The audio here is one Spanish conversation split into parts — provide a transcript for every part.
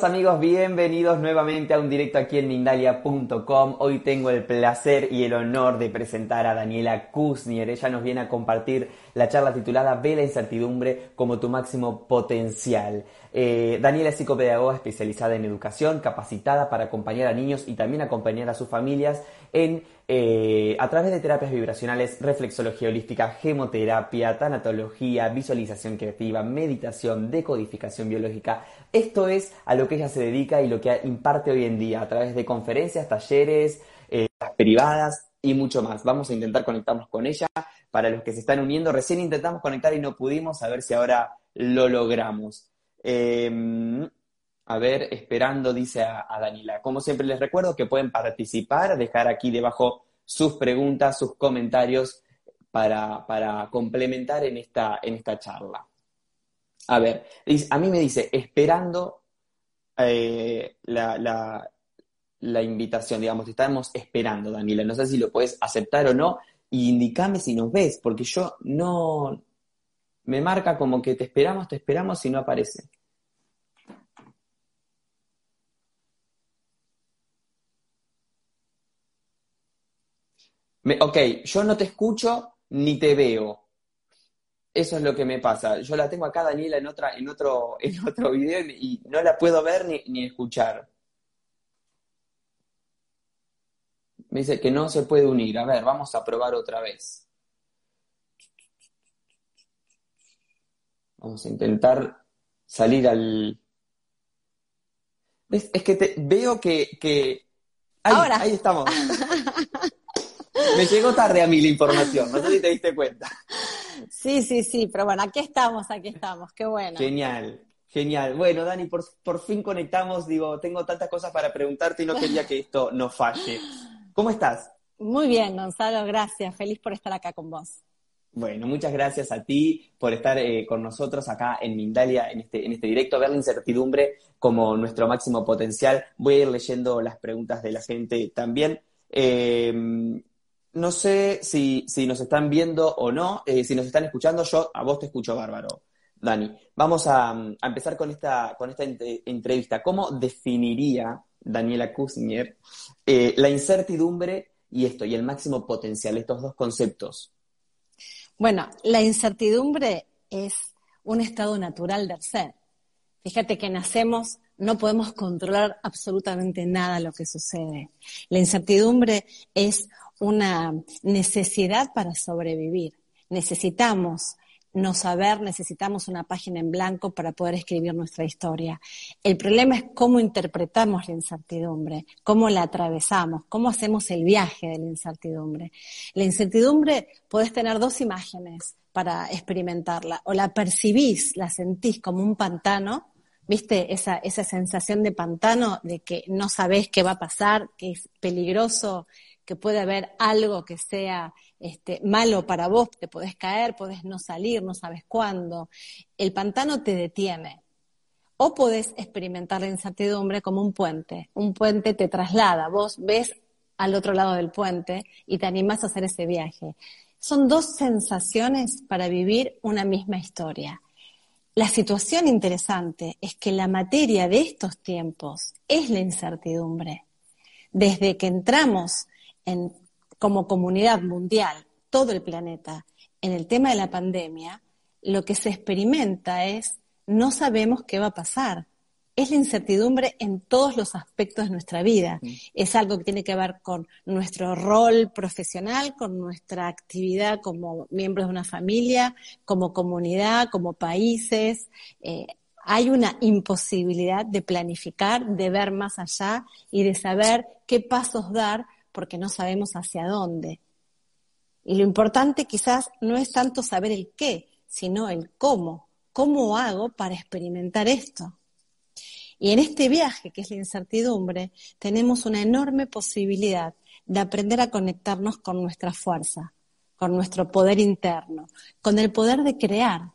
Amigos, bienvenidos nuevamente a un directo aquí en Mindalia.com. Hoy tengo el placer y el honor de presentar a Daniela Kuznier. Ella nos viene a compartir la charla titulada Ve la incertidumbre como tu máximo potencial. Eh, Daniela es psicopedagoga especializada en educación, capacitada para acompañar a niños y también acompañar a sus familias en, eh, a través de terapias vibracionales, reflexología holística, gemoterapia, tanatología, visualización creativa, meditación, decodificación biológica. Esto es a lo que ella se dedica y lo que imparte hoy en día a través de conferencias, talleres, eh, privadas y mucho más. Vamos a intentar conectarnos con ella. Para los que se están uniendo, recién intentamos conectar y no pudimos, a ver si ahora lo logramos. Em, a ver, esperando, dice a, Daniela. Como siempre les recuerdo que pueden participar, dejar aquí debajo sus preguntas, sus comentarios para, complementar en esta, en esta charla. A ver, a mí me dice, esperando eh, la, la, invitación, digamos, estamos esperando, Daniela. No sé si lo puedes aceptar o no, y indicame si nos ves, porque yo no, me marca como que te esperamos, te esperamos y no aparece. Ok, yo no te escucho ni te veo. Eso es lo que me pasa. Yo la tengo acá, Daniela, en, otra, en, otro, en otro video y, no la puedo ver ni, ni escuchar. Me dice que no se puede unir. A ver, vamos a probar otra vez. Vamos a intentar salir al... ¿Ves? Es que te, veo que... que... Ahora. ahí estamos. Me llegó tarde a mí la información, no sé si te diste cuenta. Sí, sí, sí, pero bueno, aquí estamos, aquí estamos, qué bueno. Genial, genial. Bueno, Dani, por, por fin conectamos, digo, tengo tantas cosas para preguntarte y no quería que esto no falle. ¿Cómo estás? Muy bien, Gonzalo, gracias. Feliz por estar acá con vos. Bueno, muchas gracias a ti por estar eh, con nosotros acá en Mindalia, en este, en este directo, ver la incertidumbre como nuestro máximo potencial. Voy a ir leyendo las preguntas de la gente también. Eh, no sé si, nos están viendo o no, eh, si nos están escuchando, yo a vos te escucho bárbaro, Dani. Vamos a, empezar con esta, con esta entrevista. ¿Cómo definiría Daniela Kuznier la incertidumbre y esto, y el máximo potencial, estos dos conceptos? Bueno, la incertidumbre es un estado natural del ser. Fíjate que nacemos, no podemos controlar absolutamente nada lo que sucede. La incertidumbre es una necesidad para sobrevivir. Necesitamos no saber, necesitamos una página en blanco para poder escribir nuestra historia. El problema es cómo interpretamos la incertidumbre, cómo la atravesamos, cómo hacemos el viaje de la incertidumbre. La incertidumbre puedes tener dos imágenes para experimentarla. O la percibís, la sentís como un pantano, ¿viste? Esa, esa sensación de pantano, de que no sabés qué va a pasar, que es peligroso, que puede haber algo que sea este, malo para vos, te podés caer, podés no salir, no sabes cuándo. El pantano te detiene. O podés experimentar la incertidumbre como un puente. Un puente te traslada, vos ves al otro lado del puente y te animás a hacer ese viaje. Son dos sensaciones para vivir una misma historia. La situación interesante es que la materia de estos tiempos es la incertidumbre. Desde que entramos en como comunidad mundial, todo el planeta, en el tema de la pandemia, lo que se experimenta es no sabemos qué va a pasar. Es la incertidumbre en todos los aspectos de nuestra vida. Es algo que tiene que ver con nuestro rol profesional, con nuestra actividad como miembros de una familia, como comunidad, como países. Eh, hay una imposibilidad de planificar, de ver más allá y de saber qué pasos dar porque no sabemos hacia dónde. Y lo importante quizás no es tanto saber el qué, sino el cómo. ¿Cómo hago para experimentar esto? Y en este viaje, que es la incertidumbre, tenemos una enorme posibilidad de aprender a conectarnos con nuestra fuerza, con nuestro poder interno, con el poder de crear,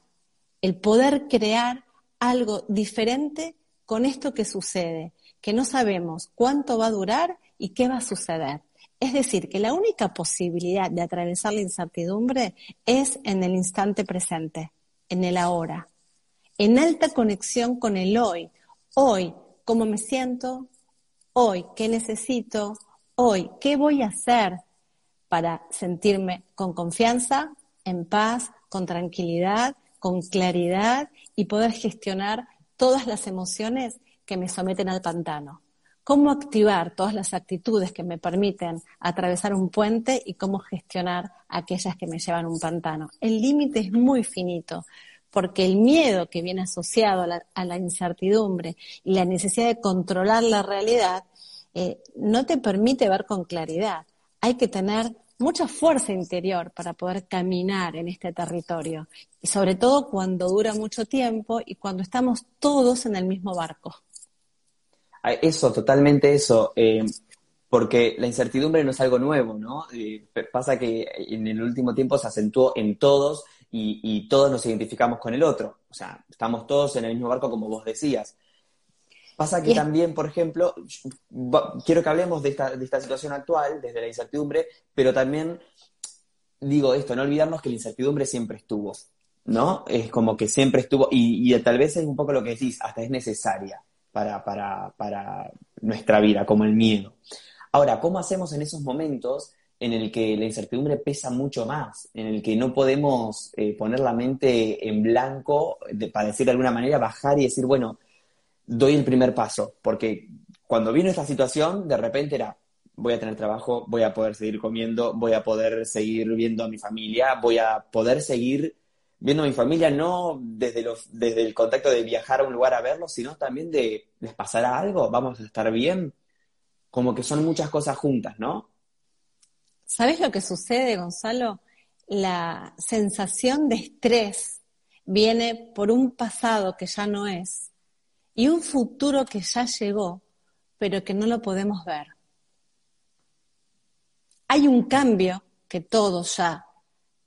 el poder crear algo diferente con esto que sucede, que no sabemos cuánto va a durar y qué va a suceder. Es decir, que la única posibilidad de atravesar la incertidumbre es en el instante presente, en el ahora, en alta conexión con el hoy. Hoy, ¿cómo me siento? Hoy, ¿qué necesito? Hoy, ¿qué voy a hacer para sentirme con confianza, en paz, con tranquilidad, con claridad y poder gestionar todas las emociones que me someten al pantano? Cómo activar todas las actitudes que me permiten atravesar un puente y cómo gestionar aquellas que me llevan a un pantano. El límite es muy finito, porque el miedo que viene asociado a la, incertidumbre y la necesidad de controlar la realidad eh, no te permite ver con claridad. Hay que tener mucha fuerza interior para poder caminar en este territorio, y sobre todo cuando dura mucho tiempo y cuando estamos todos en el mismo barco. Eso, totalmente eso. Eh, porque la incertidumbre no es algo nuevo, ¿no? Eh, pasa que en el último tiempo se acentuó en todos y, todos nos identificamos con el otro. O sea, estamos todos en el mismo barco, como vos decías. Pasa que también, por ejemplo, quiero que hablemos de esta, de esta situación actual, desde la incertidumbre, pero también digo esto, no olvidarnos que la incertidumbre siempre estuvo, ¿no? Es como que siempre estuvo, y, y tal vez es un poco lo que decís, hasta es necesaria para, para, nuestra vida, como el miedo. Ahora, ¿cómo hacemos en esos momentos en el que la incertidumbre pesa mucho más, en el que no podemos eh, poner la mente en blanco, para decir de alguna manera, bajar y decir, bueno, doy el primer paso, porque cuando vino esta situación, de repente era, voy a tener trabajo, voy a poder seguir comiendo, voy a poder seguir viendo a mi familia, voy a poder seguir viendo a mi familia, no desde, desde el contacto de viajar a un lugar a verlos, sino también de, ¿les pasará algo? ¿Vamos a estar bien? Como que son muchas cosas juntas, ¿no? ¿Sabes lo que sucede, Gonzalo? La sensación de estrés viene por un pasado que ya no es y un futuro que ya llegó, pero que no lo podemos ver. Hay un cambio que todos ya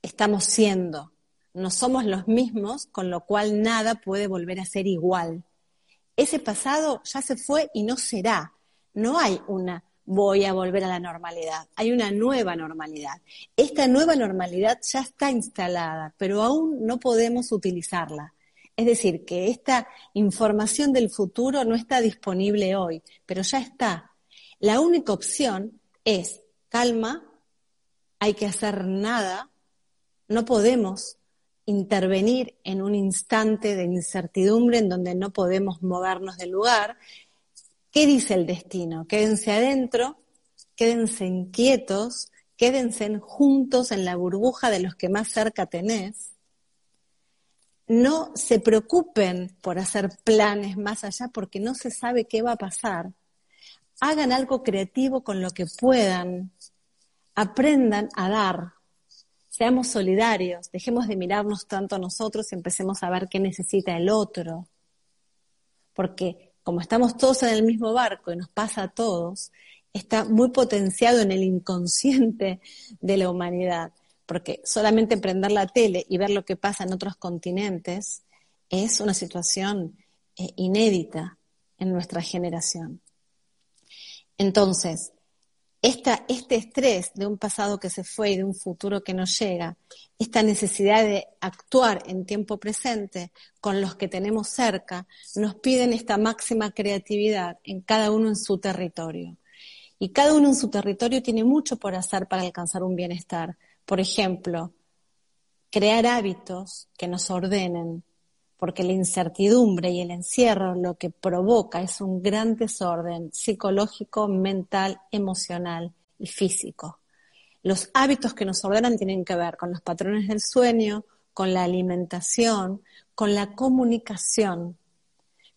estamos siendo, no somos los mismos, con lo cual nada puede volver a ser igual. Ese pasado ya se fue y no será. No hay una voy a volver a la normalidad. Hay una nueva normalidad. Esta nueva normalidad ya está instalada, pero aún no podemos utilizarla. Es decir, que esta información del futuro no está disponible hoy, pero ya está. La única opción es calma, hay que hacer nada, no podemos intervenir en un instante de incertidumbre en donde no podemos movernos del lugar. ¿Qué dice el destino? Quédense adentro, quédense inquietos, quédense juntos en la burbuja de los que más cerca tenés. No se preocupen por hacer planes más allá porque no se sabe qué va a pasar. Hagan algo creativo con lo que puedan. Aprendan a dar, seamos solidarios, dejemos de mirarnos tanto a nosotros y empecemos a ver qué necesita el otro. Porque como estamos todos en el mismo barco y nos pasa a todos, está muy potenciado en el inconsciente de la humanidad. Porque solamente prender la tele y ver lo que pasa en otros continentes es una situación eh, inédita en nuestra generación. Entonces, este estrés de un pasado que se fue y de un futuro que no llega, esta necesidad de actuar en tiempo presente con los que tenemos cerca, nos piden esta máxima creatividad en cada uno en su territorio. Y cada uno en su territorio tiene mucho por hacer para alcanzar un bienestar. Por ejemplo, crear hábitos que nos ordenen, porque la incertidumbre y el encierro lo que provoca es un gran desorden psicológico, mental, emocional y físico. Los hábitos que nos ordenan tienen que ver con los patrones del sueño, con la alimentación, con la comunicación.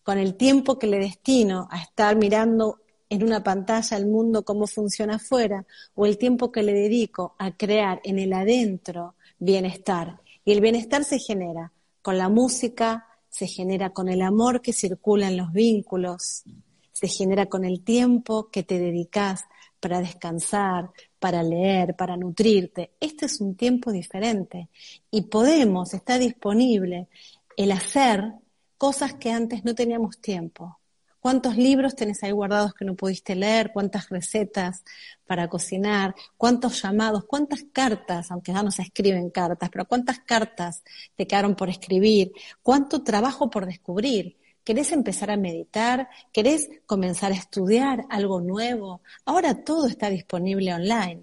con el tiempo que le destino a estar mirando en una pantalla el mundo cómo funciona afuera, o el tiempo que le dedico a crear en el adentro bienestar. Y el bienestar se genera con la música, se genera con el amor que circula en los vínculos, se genera con el tiempo que te dedicas para descansar, para leer, para nutrirte. Este es un tiempo diferente y podemos, está disponible el hacer cosas que antes no teníamos tiempo. ¿Cuántos libros tenés ahí guardados que no pudiste leer? ¿Cuántas recetas para cocinar? ¿Cuántos llamados? ¿Cuántas cartas, aunque ya no se escriben cartas, pero cuántas cartas te quedaron por escribir? ¿Cuánto trabajo por descubrir? ¿Querés empezar a meditar? ¿Querés comenzar a estudiar algo nuevo? Ahora todo está disponible online.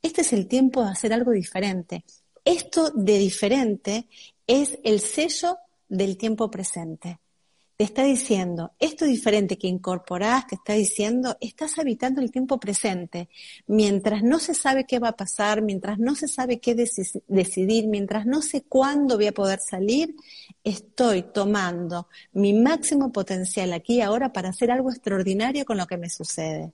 Este es el tiempo de hacer algo diferente. Esto de diferente es el sello del tiempo presente te está diciendo, esto diferente que incorporás, te está diciendo, estás habitando el tiempo presente. Mientras no se sabe qué va a pasar, mientras no se sabe qué decidir, mientras no sé cuándo voy a poder salir, estoy tomando mi máximo potencial aquí y ahora para hacer algo extraordinario con lo que me sucede.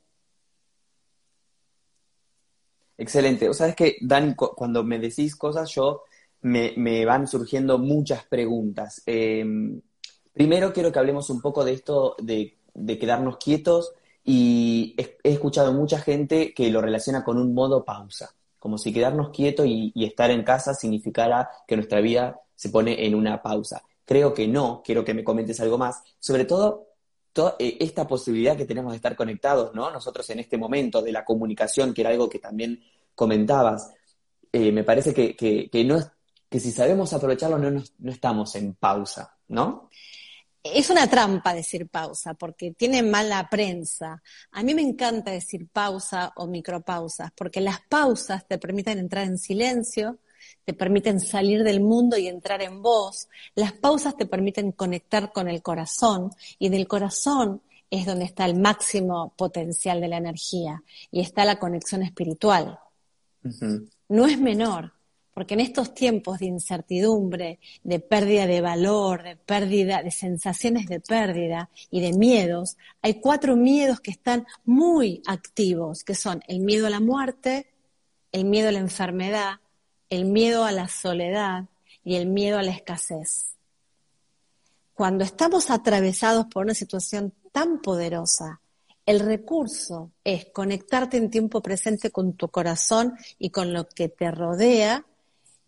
Excelente. O sabes que, Dan, cuando me decís cosas, yo me, van surgiendo muchas preguntas. Eh, Primero quiero que hablemos un poco de esto de, quedarnos quietos y he, escuchado mucha gente que lo relaciona con un modo pausa, como si quedarnos quietos y, estar en casa significara que nuestra vida se pone en una pausa. Creo que no, quiero que me comentes algo más, sobre todo toda eh, esta posibilidad que tenemos de estar conectados, ¿no? Nosotros en este momento de la comunicación, que era algo que también comentabas, eh, me parece que, que, si sabemos aprovecharlo no, no estamos en pausa, ¿no? Es una trampa decir pausa, porque tiene mala prensa. A mí me encanta decir pausa o micropausas, porque las pausas te permiten entrar en silencio, te permiten salir del mundo y entrar en vos. Las pausas te permiten conectar con el corazón, y del corazón es donde está el máximo potencial de la energía, y está la conexión espiritual. No es menor, porque en estos tiempos de incertidumbre, de pérdida de valor, de pérdida, de sensaciones de pérdida y de miedos, hay cuatro miedos que están muy activos, que son el miedo a la muerte, el miedo a la enfermedad, el miedo a la soledad y el miedo a la escasez. Cuando estamos atravesados por una situación tan poderosa, el recurso es conectarte en tiempo presente con tu corazón y con lo que te rodea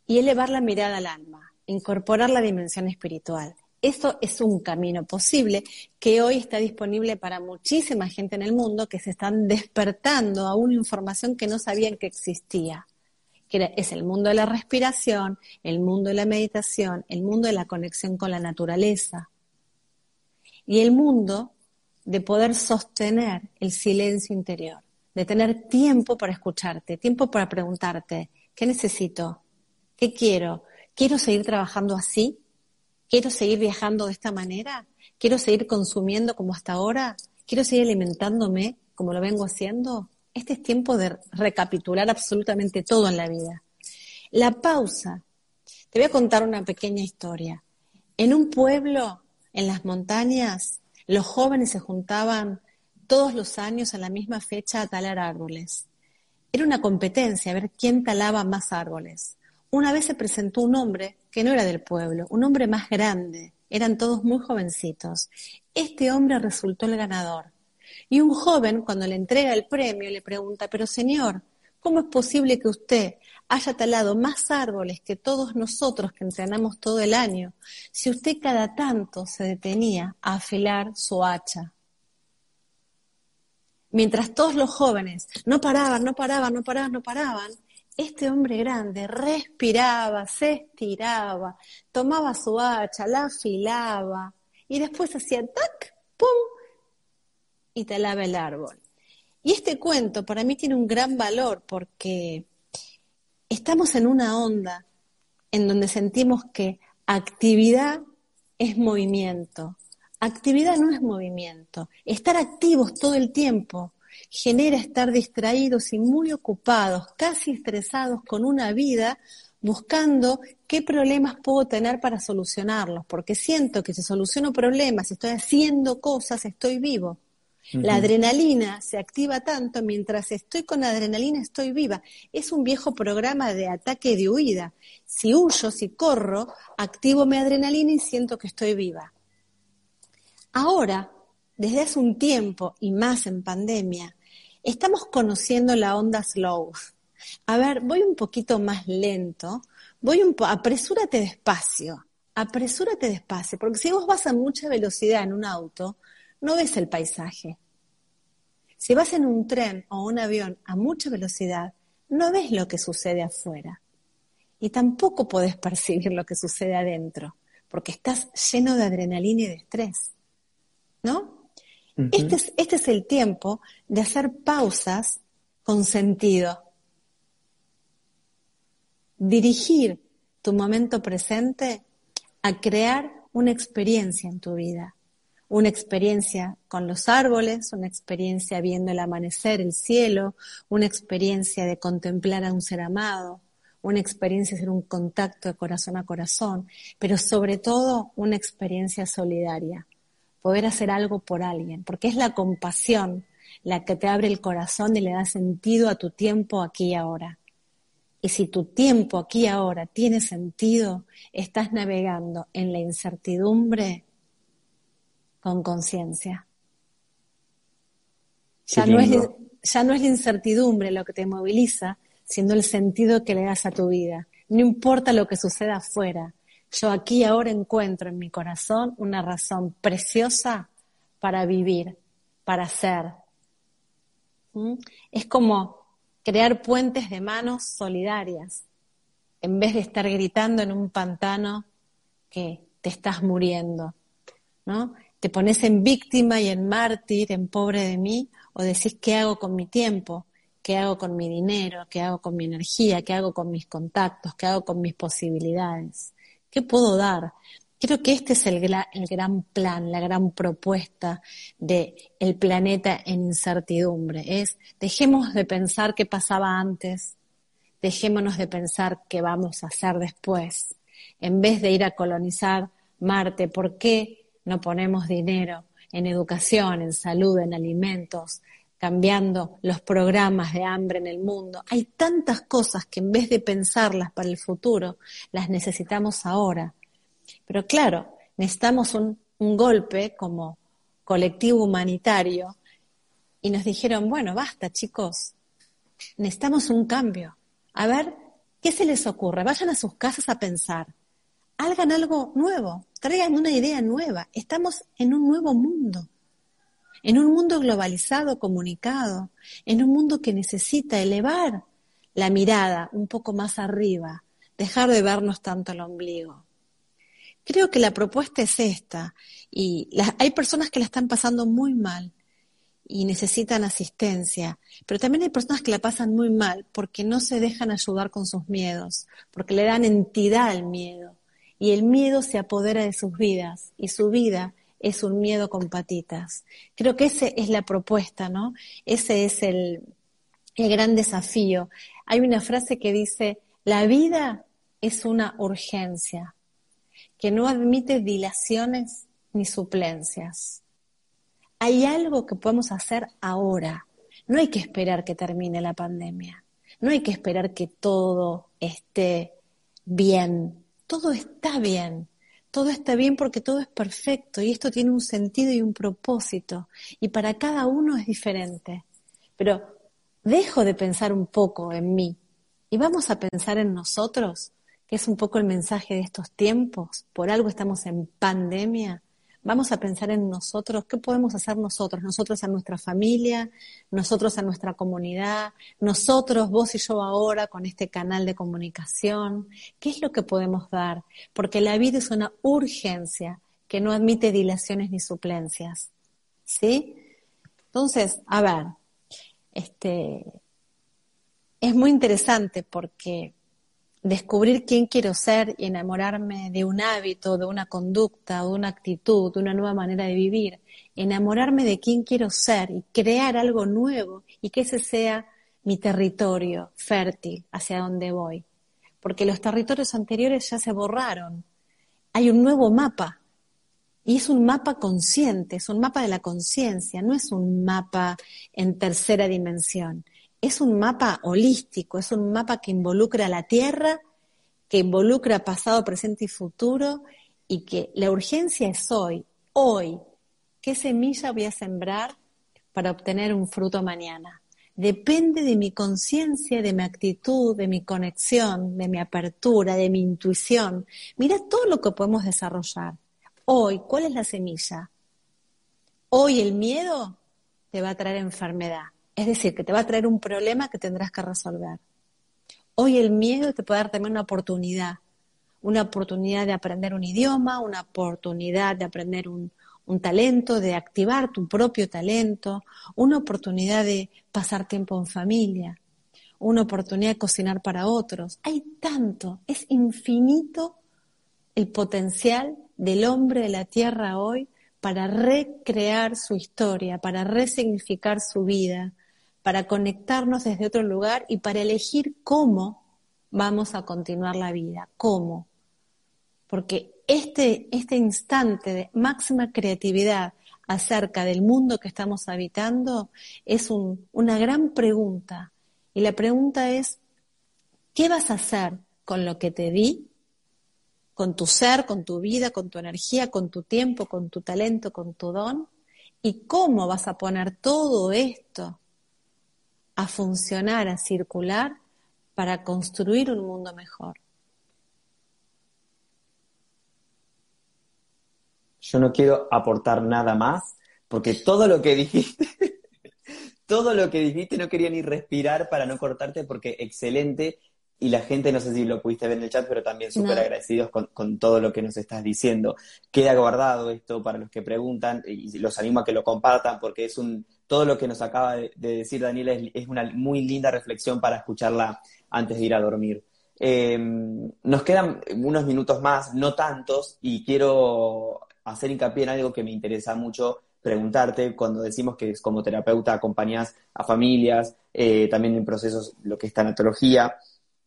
y elevar la mirada al alma, incorporar la dimensión espiritual. Eso es un camino posible que hoy está disponible para muchísima gente en el mundo que se están despertando a una información que no sabían que existía, que es el mundo de la respiración, el mundo de la meditación, el mundo de la conexión con la naturaleza y el mundo de poder sostener el silencio interior, de tener tiempo para escucharte, tiempo para preguntarte, ¿qué necesito? ¿Qué quiero? ¿Quiero seguir trabajando así? ¿Quiero seguir viajando de esta manera? ¿Quiero seguir consumiendo como hasta ahora? ¿Quiero seguir alimentándome como lo vengo haciendo? Este es tiempo de recapitular absolutamente todo en la vida. La pausa. Te voy a contar una pequeña historia. En un pueblo, en las montañas, los jóvenes se juntaban todos los años a la misma fecha a talar árboles. Era una competencia, a ver quién talaba más árboles una vez se presentó un hombre que no era del pueblo, un hombre más grande, eran todos muy jovencitos. Este hombre resultó el ganador. Y un joven, cuando le entrega el premio, le pregunta, pero señor, ¿cómo es posible que usted haya talado más árboles que todos nosotros que entrenamos todo el año, si usted cada tanto se detenía a afilar su hacha? Mientras todos los jóvenes no paraban, no paraban, no paraban, no paraban, este hombre grande respiraba, se estiraba, tomaba su hacha, la afilaba y después hacía tac, pum, y talaba el árbol. Y este cuento para mí tiene un gran valor porque estamos en una onda en donde sentimos que actividad es movimiento. Actividad no es movimiento. Estar activos todo el tiempo genera estar distraídos y muy ocupados, casi estresados con una vida buscando qué problemas puedo tener para solucionarlos, porque siento que si soluciono problemas, si estoy haciendo cosas, estoy vivo. La adrenalina se activa tanto, mientras estoy con adrenalina estoy viva. Es un viejo programa de ataque y de huida. Si huyo, si corro, activo mi adrenalina y siento que estoy viva. Ahora, desde hace un tiempo y más en pandemia, estamos conociendo la onda slow. A ver, voy un poquito más lento, voy un po apresúrate despacio, apresúrate despacio, porque si vos vas a mucha velocidad en un auto, no ves el paisaje. Si vas en un tren o un avión a mucha velocidad, no ves lo que sucede afuera. Y tampoco podés percibir lo que sucede adentro, porque estás lleno de adrenalina y de estrés. ¿No? Este, es, este es el tiempo de hacer pausas con sentido. Dirigir tu momento presente a crear una experiencia en tu vida una experiencia con los árboles, una experiencia viendo el amanecer, el cielo, una experiencia de contemplar a un ser amado, una experiencia de hacer un contacto de corazón a corazón, pero sobre todo una experiencia solidaria, poder hacer algo por alguien, porque es la compasión la que te abre el corazón y le da sentido a tu tiempo aquí y ahora. Y si tu tiempo aquí y ahora tiene sentido, estás navegando en la incertidumbre con conciencia. Ya no, es, ya no es la incertidumbre lo que te moviliza, sino el sentido que le das a tu vida. No importa lo que suceda afuera, yo aquí ahora encuentro en mi corazón una razón preciosa para vivir, para ser. ¿Mm? Es como crear puentes de manos solidarias, en vez de estar gritando en un pantano que te estás muriendo. ¿no? te pones en víctima y en mártir, en pobre de mí, o decís qué hago con mi tiempo, qué hago con mi dinero, qué hago con mi energía, qué hago con mis contactos, qué hago con mis posibilidades, qué puedo dar. Creo que este es el, gran plan, la gran propuesta de el planeta en incertidumbre. Es dejemos de pensar qué pasaba antes, dejémonos de pensar qué vamos a hacer después. En vez de ir a colonizar Marte, ¿por qué no ponemos dinero en educación, en salud, en alimentos, cambiando los programas de hambre en el mundo. Hay tantas cosas que en vez de pensarlas para el futuro, las necesitamos ahora. Pero claro, necesitamos un, golpe como colectivo humanitario y nos dijeron, bueno, basta chicos, necesitamos un cambio. A ver, ¿qué se les ocurre? Vayan a sus casas a pensar hagan algo nuevo, traigan una idea nueva. Estamos en un nuevo mundo, en un mundo globalizado, comunicado, en un mundo que necesita elevar la mirada un poco más arriba, dejar de vernos tanto el ombligo. Creo que la propuesta es esta y hay personas que la están pasando muy mal y necesitan asistencia, pero también hay personas que la pasan muy mal porque no se dejan ayudar con sus miedos, porque le dan entidad al miedo y el miedo se apodera de sus vidas y su vida es un miedo con patitas. Creo que esa es la propuesta, ¿no? Ese es el, el gran desafío. Hay una frase que dice, la vida es una urgencia que no admite dilaciones ni suplencias. Hay algo que podemos hacer ahora. No hay que esperar que termine la pandemia. No hay que esperar que todo esté bien todo está bien. Todo está bien porque todo es perfecto y esto tiene un sentido y un propósito y para cada uno es diferente. Pero dejo de pensar un poco en mí y vamos a pensar en nosotros, que es un poco el mensaje de estos tiempos. Por algo estamos en pandemia Vamos a pensar en nosotros, qué podemos hacer nosotros, nosotros a nuestra familia, nosotros a nuestra comunidad, nosotros, vos y yo ahora con este canal de comunicación, qué es lo que podemos dar, porque la vida es una urgencia que no admite dilaciones ni suplencias. ¿Sí? Entonces, a ver, este, es muy interesante porque descubrir quién quiero ser y enamorarme de un hábito, de una conducta, de una actitud, de una nueva manera de vivir, enamorarme de quién quiero ser y crear algo nuevo y que ese sea mi territorio fértil hacia donde voy. porque los territorios anteriores ya se borraron. Hay un nuevo mapa y es un mapa consciente, es un mapa de la conciencia, no es un mapa en tercera dimensión. Es un mapa holístico, es un mapa que involucra la Tierra, que involucra pasado, presente y futuro, y que la urgencia es hoy, hoy. ¿Qué semilla voy a sembrar para obtener un fruto mañana? Depende de mi conciencia, de mi actitud, de mi conexión, de mi apertura, de mi intuición. Mira todo lo que podemos desarrollar Hoy, ¿cuál es la semilla? Hoy el miedo te va a traer enfermedad, es decir, que te va a traer un problema que tendrás que resolver. Hoy el miedo te puede dar también una oportunidad, una oportunidad de aprender un idioma, una oportunidad de aprender un, talento, de activar tu propio talento, una oportunidad de pasar tiempo en familia, una oportunidad de cocinar para otros. Hay tanto, es infinito el potencial del hombre de la tierra hoy para recrear su historia, para resignificar su vida, para conectarnos desde otro lugar y para elegir cómo vamos a continuar la vida, cómo. Porque este, este instante de máxima creatividad acerca del mundo que estamos habitando es una gran pregunta. Y la pregunta es, ¿qué vas a hacer con lo que te di con tu ser, con tu vida, con tu energía, con tu tiempo, con tu talento, con tu don, y cómo vas a poner todo esto a funcionar, a circular, para construir un mundo mejor. Yo no quiero aportar nada más, porque todo lo que dijiste, todo lo que dijiste no quería ni respirar para no cortarte, porque excelente y la gente, no sé si lo pudiste ver en el chat, pero también súper agradecidos con, todo lo que nos estás diciendo. Queda guardado esto para los que preguntan y los animo a que lo compartan porque es un, todo lo que nos acaba de, decir Daniela es, una muy linda reflexión para escucharla antes de ir a dormir. Em, nos quedan unos minutos más, no tantos, y quiero hacer hincapié en algo que me interesa mucho preguntarte cuando decimos que como terapeuta acompañas a familias, eh, también en procesos, lo que es tanatología.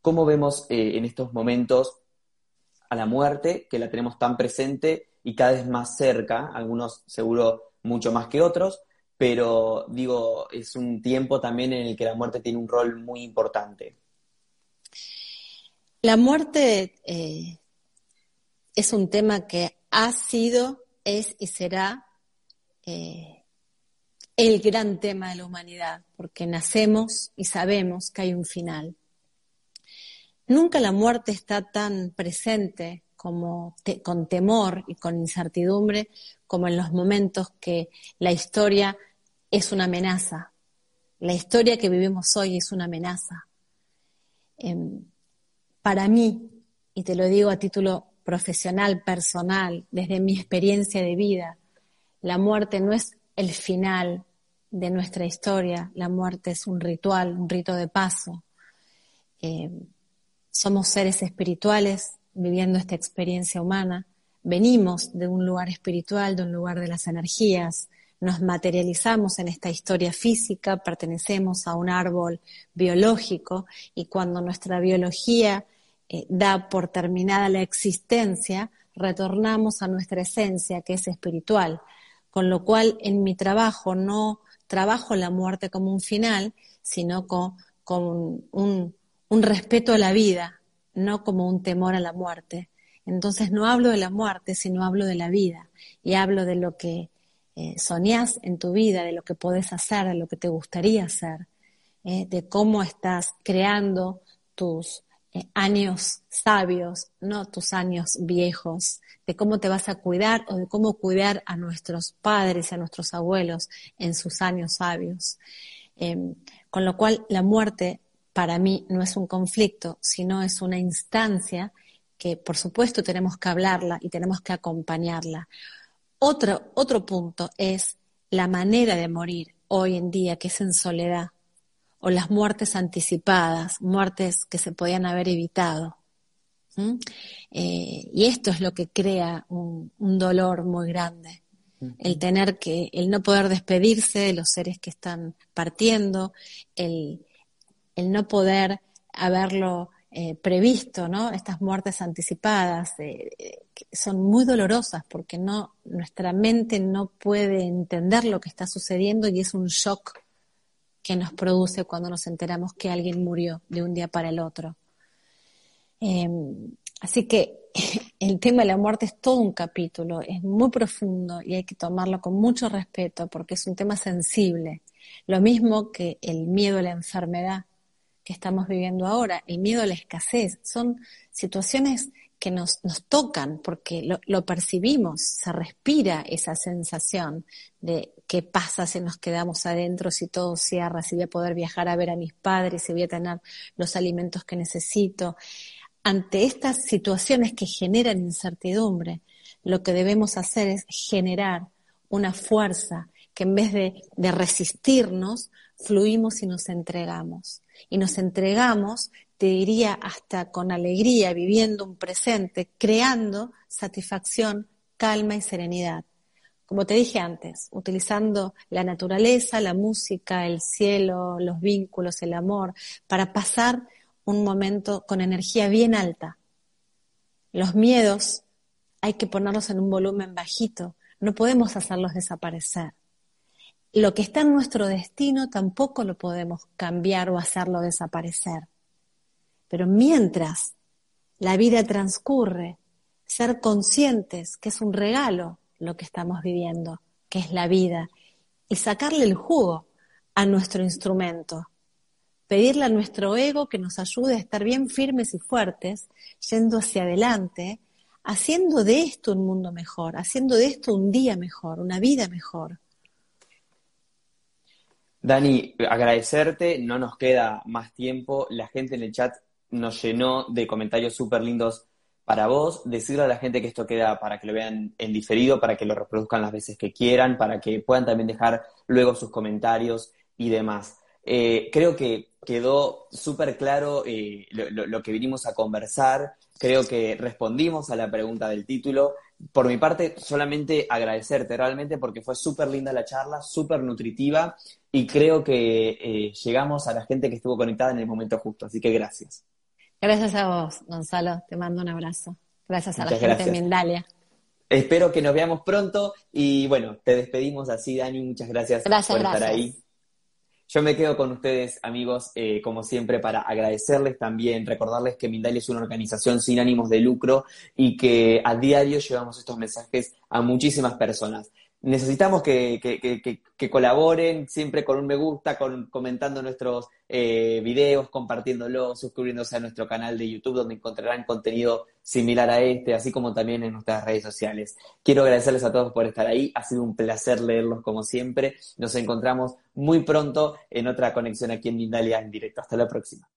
¿Cómo vemos eh, en estos momentos a la muerte, que la tenemos tan presente y cada vez más cerca, algunos seguro mucho más que otros, pero digo, es un tiempo también en el que la muerte tiene un rol muy importante. La muerte eh, es un tema que ha sido, es y será eh, el gran tema de la humanidad, porque nacemos y sabemos que hay un final. Nunca la muerte está tan presente como con temor y con incertidumbre como en los momentos que la historia es una amenaza. La historia que vivimos hoy es una amenaza. Em, para mí, y te lo digo a título profesional, personal, desde mi experiencia de vida, la muerte no es el final de nuestra historia, la muerte es un ritual, un rito de paso. Em, somos seres espirituales viviendo esta experiencia humana. Venimos de un lugar espiritual, de un lugar de las energías. Nos materializamos en esta historia física, pertenecemos a un árbol biológico y cuando nuestra biología eh, da por terminada la existencia, retornamos a nuestra esencia, que es espiritual. Con lo cual, en mi trabajo no trabajo la muerte como un final, sino con, un respeto a la vida, no como un temor a la muerte. Entonces no hablo de la muerte, sino hablo de la vida y hablo de lo que eh, soñás en tu vida, de lo que podés hacer, de lo que te gustaría hacer, eh, de cómo estás creando tus eh, años sabios, no tus años viejos, de cómo te vas a cuidar o de cómo cuidar a nuestros padres a nuestros abuelos en sus años sabios. Em, con lo cual la muerte para mí no es un conflicto, sino es una instancia que por supuesto tenemos que hablarla y tenemos que acompañarla. Otro, otro punto es la manera de morir hoy en día, que es en soledad, o las muertes anticipadas, muertes que se podían haber evitado. Eh, y esto es lo que crea un, un dolor muy grande el tener que, el no poder despedirse de los seres que están partiendo, el, el no poder haberlo eh, previsto, ¿no? Estas muertes anticipadas eh, son muy dolorosas porque nuestra mente no puede entender lo que está sucediendo y es un shock que nos produce cuando nos enteramos que alguien murió de un día para el otro. Em, así que el tema de la muerte es todo un capítulo, es muy profundo y hay que tomarlo con mucho respeto porque es un tema sensible. Lo mismo que el miedo a la enfermedad que estamos viviendo ahora, el miedo a la escasez, son situaciones que nos, nos tocan porque lo, lo, percibimos, se respira esa sensación de qué pasa si nos quedamos adentro, si todo cierra, si voy a poder viajar a ver a mis padres, si voy a tener los alimentos que necesito. Ante estas situaciones que generan incertidumbre, lo que debemos hacer es generar una fuerza que en vez de, resistirnos, fluimos y nos entregamos. Y nos entregamos, te diría, hasta con alegría, viviendo un presente, creando satisfacción, calma y serenidad. Como te dije antes, utilizando la naturaleza, la música, el cielo, los vínculos, el amor, para pasar un momento con energía bien alta. Los miedos hay que ponerlos en un volumen bajito, no podemos hacerlos desaparecer. Lo que está en nuestro destino tampoco lo podemos cambiar o hacerlo desaparecer. Pero mientras la vida transcurre, ser conscientes que es un regalo lo que estamos viviendo, que es la vida, y sacarle el jugo a nuestro instrumento, pedirle a nuestro ego que nos ayude a estar bien firmes y fuertes, yendo hacia adelante, haciendo de esto un mundo mejor, haciendo de esto un día mejor, una vida mejor. Dani, agradecerte, no nos queda más tiempo, la gente en el chat nos llenó de comentarios súper lindos para vos, decirle a la gente que esto queda para que lo vean en diferido, para que lo reproduzcan las veces que quieran, para que puedan también dejar luego sus comentarios y demás. Eh, creo que quedó súper claro eh, lo, que vinimos a conversar. Creo que respondimos a la pregunta del título. Por mi parte, solamente agradecerte realmente porque fue súper linda la charla, súper nutritiva y creo que eh, llegamos a la gente que estuvo conectada en el momento justo. Así que gracias. Gracias a vos, Gonzalo. Te mando un abrazo. Gracias a la gente de Mindalia. Espero que nos veamos pronto y bueno, te despedimos así, Dani. Muchas gracias, por estar ahí. Yo me quedo con ustedes, amigos, eh, como siempre, para agradecerles también, recordarles que Mindalia es una organización sin ánimos de lucro y que a diario llevamos estos mensajes a muchísimas personas necesitamos que, que, colaboren siempre con un me gusta, con, comentando nuestros eh, videos, compartiéndolos, suscribiéndose a nuestro canal de YouTube donde encontrarán contenido similar a este, así como también en nuestras redes sociales. Quiero agradecerles a todos por estar ahí, ha sido un placer leerlos como siempre. Nos encontramos muy pronto en otra conexión aquí en Mindalia en directo. Hasta la próxima.